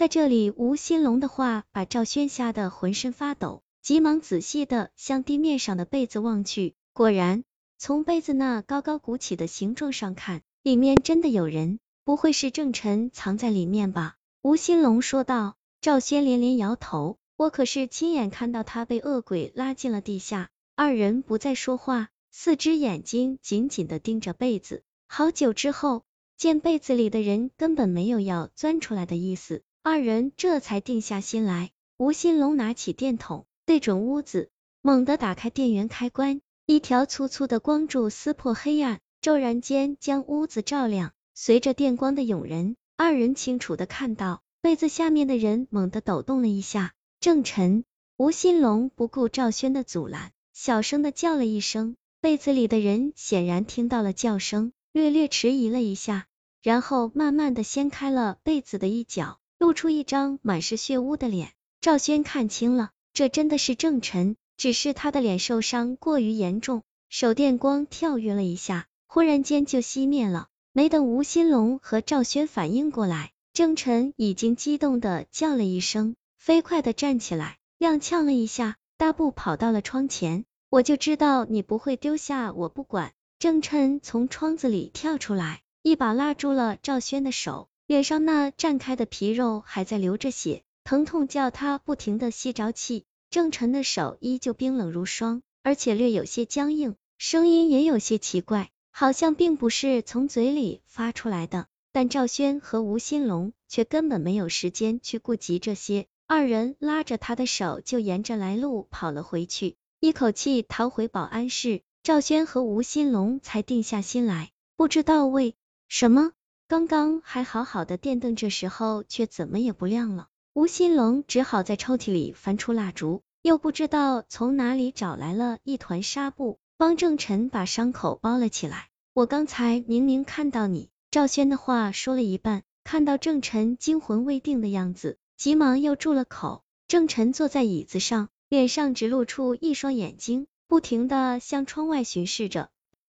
在这里，吴新龙的话把赵轩吓得浑身发抖，急忙仔细的向地面上的被子望去，果然，从被子那高高鼓起的形状上看，里面真的有人，不会是郑晨藏在里面吧？吴新龙说道。赵轩连连摇头，我可是亲眼看到他被恶鬼拉进了地下。二人不再说话，四只眼睛紧紧的盯着被子。好久之后，见被子里的人根本没有要钻出来的意思，二人这才定下心来。吴新龙拿起电筒，对准屋子，猛地打开电源开关，一条粗粗的光柱撕破黑暗，骤然间将屋子照亮。随着电光的涌人，二人清楚的看到被子下面的人猛地抖动了一下。郑晨，吴新龙不顾赵轩的阻拦。小声的叫了一声，被子里的人显然听到了叫声，略略迟疑了一下，然后慢慢的掀开了被子的一角，露出一张满是血污的脸。赵轩看清了，这真的是郑晨，只是他的脸受伤过于严重。手电光跳跃了一下，忽然间就熄灭了。没等吴新龙和赵轩反应过来，郑晨已经激动的叫了一声，飞快的站起来，踉跄了一下，大步跑到了窗前。我就知道你不会丢下我不管。郑琛从窗子里跳出来，一把拉住了赵轩的手，脸上那绽开的皮肉还在流着血，疼痛叫他不停的吸着气。郑琛的手依旧冰冷如霜，而且略有些僵硬，声音也有些奇怪，好像并不是从嘴里发出来的。但赵轩和吴新龙却根本没有时间去顾及这些，二人拉着他的手就沿着来路跑了回去。一口气逃回保安室，赵轩和吴新龙才定下心来。不知道为什么，刚刚还好好的电灯，这时候却怎么也不亮了。吴新龙只好在抽屉里翻出蜡烛，又不知道从哪里找来了一团纱布，帮郑晨把伤口包了起来。我刚才明明看到你。赵轩的话说了一半，看到郑晨惊魂未定的样子，急忙又住了口。郑晨坐在椅子上。脸上只露出一双眼睛，不停的向窗外巡视着。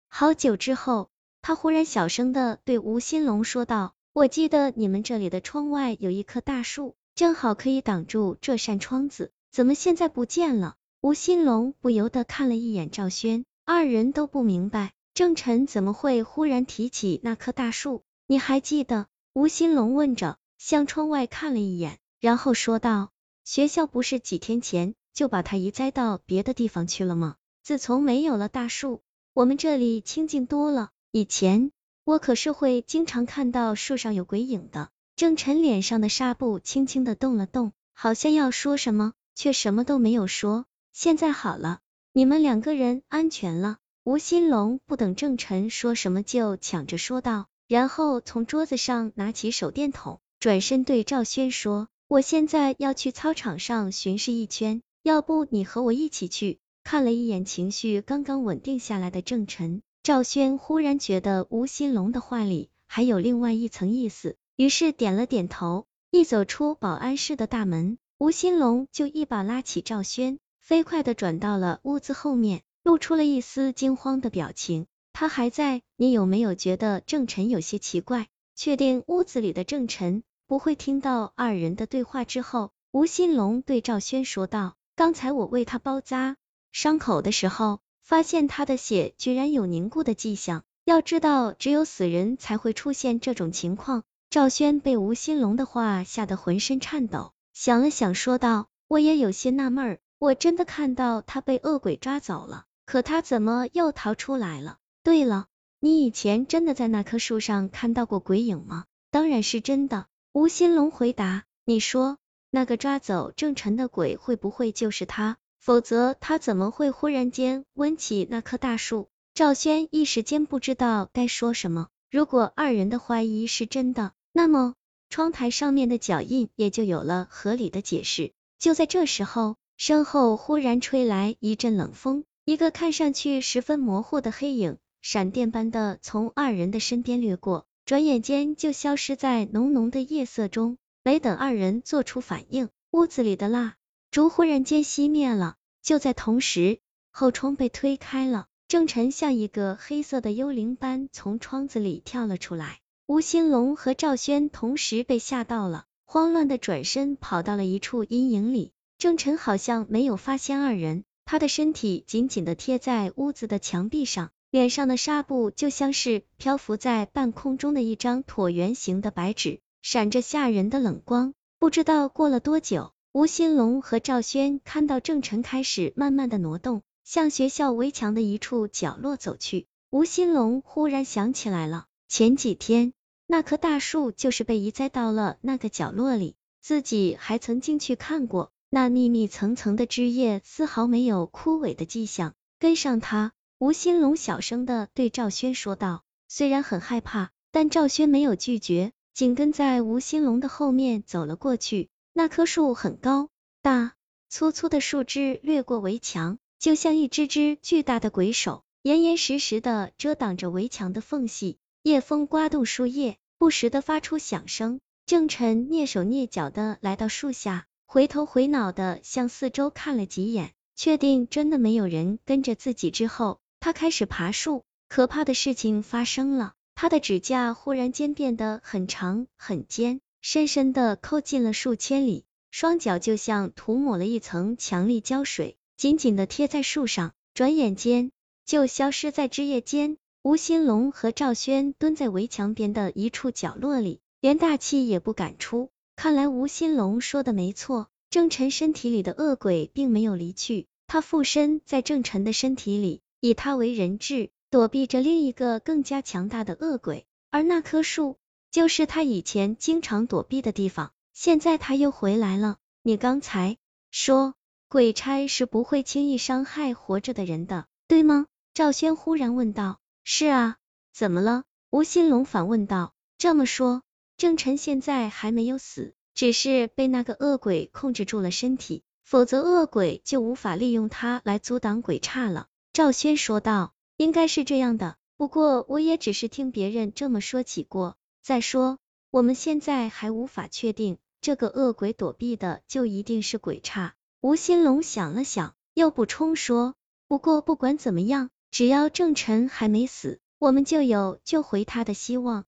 好久之后，他忽然小声的对吴新龙说道：“我记得你们这里的窗外有一棵大树，正好可以挡住这扇窗子，怎么现在不见了？”吴新龙不由得看了一眼赵轩，二人都不明白郑晨怎么会忽然提起那棵大树。你还记得？吴新龙问着，向窗外看了一眼，然后说道：“学校不是几天前。”就把它移栽到别的地方去了吗？自从没有了大树，我们这里清静多了。以前我可是会经常看到树上有鬼影的。郑晨脸上的纱布轻轻的动了动，好像要说什么，却什么都没有说。现在好了，你们两个人安全了。吴新龙不等郑晨说什么，就抢着说道，然后从桌子上拿起手电筒，转身对赵轩说：“我现在要去操场上巡视一圈。”要不你和我一起去？看了一眼情绪刚刚稳定下来的郑晨，赵轩忽然觉得吴新龙的话里还有另外一层意思，于是点了点头。一走出保安室的大门，吴新龙就一把拉起赵轩，飞快的转到了屋子后面，露出了一丝惊慌的表情。他还在，你有没有觉得郑晨有些奇怪？确定屋子里的郑晨不会听到二人的对话之后，吴新龙对赵轩说道。刚才我为他包扎伤口的时候，发现他的血居然有凝固的迹象。要知道，只有死人才会出现这种情况。赵轩被吴新龙的话吓得浑身颤抖，想了想说道：“我也有些纳闷，我真的看到他被恶鬼抓走了，可他怎么又逃出来了？对了，你以前真的在那棵树上看到过鬼影吗？”“当然是真的。”吴新龙回答。“你说。”那个抓走郑晨的鬼会不会就是他？否则他怎么会忽然间温起那棵大树？赵轩一时间不知道该说什么。如果二人的怀疑是真的，那么窗台上面的脚印也就有了合理的解释。就在这时候，身后忽然吹来一阵冷风，一个看上去十分模糊的黑影，闪电般的从二人的身边掠过，转眼间就消失在浓浓的夜色中。没等二人做出反应，屋子里的蜡烛忽然间熄灭了。就在同时，后窗被推开了，郑晨像一个黑色的幽灵般从窗子里跳了出来。吴兴龙和赵轩同时被吓到了，慌乱的转身跑到了一处阴影里。郑晨好像没有发现二人，他的身体紧紧的贴在屋子的墙壁上，脸上的纱布就像是漂浮在半空中的一张椭圆形的白纸，闪着吓人的冷光。不知道过了多久，吴新龙和赵轩看到郑晨开始慢慢的挪动，向学校围墙的一处角落走去。吴新龙忽然想起来了，前几天那棵大树就是被移栽到了那个角落里，自己还曾进去看过。那密密层层的枝叶丝毫没有枯萎的迹象。跟上他，吴新龙小声的对赵轩说道。虽然很害怕，但赵轩没有拒绝，紧跟在吴新龙的后面走了过去。那棵树很高大，粗粗的树枝掠过围墙，就像一只只巨大的鬼手，严严实实的遮挡着围墙的缝隙。夜风刮动树叶，不时的发出响声。郑晨蹑手蹑脚的来到树下。回头回脑的向四周看了几眼，确定真的没有人跟着自己之后，他开始爬树。可怕的事情发生了，他的指甲忽然间变得很长很尖，深深的扣进了数千里，双脚就像涂抹了一层强力胶水，紧紧的贴在树上，转眼间就消失在枝叶间。吴新龙和赵轩蹲在围墙边的一处角落里，连大气也不敢出。看来吴新龙说的没错，郑晨身体里的恶鬼并没有离去，他附身在郑晨的身体里，以他为人质，躲避着另一个更加强大的恶鬼。而那棵树就是他以前经常躲避的地方，现在他又回来了。你刚才说鬼差是不会轻易伤害活着的人的，对吗？赵轩忽然问道。是啊，怎么了？吴新龙反问道。这么说。郑晨现在还没有死，只是被那个恶鬼控制住了身体，否则恶鬼就无法利用他来阻挡鬼差了。赵轩说道，应该是这样的，不过我也只是听别人这么说起过。再说，我们现在还无法确定这个恶鬼躲避的就一定是鬼差。吴新龙想了想，又补充说，不过不管怎么样，只要郑晨还没死，我们就有救回他的希望。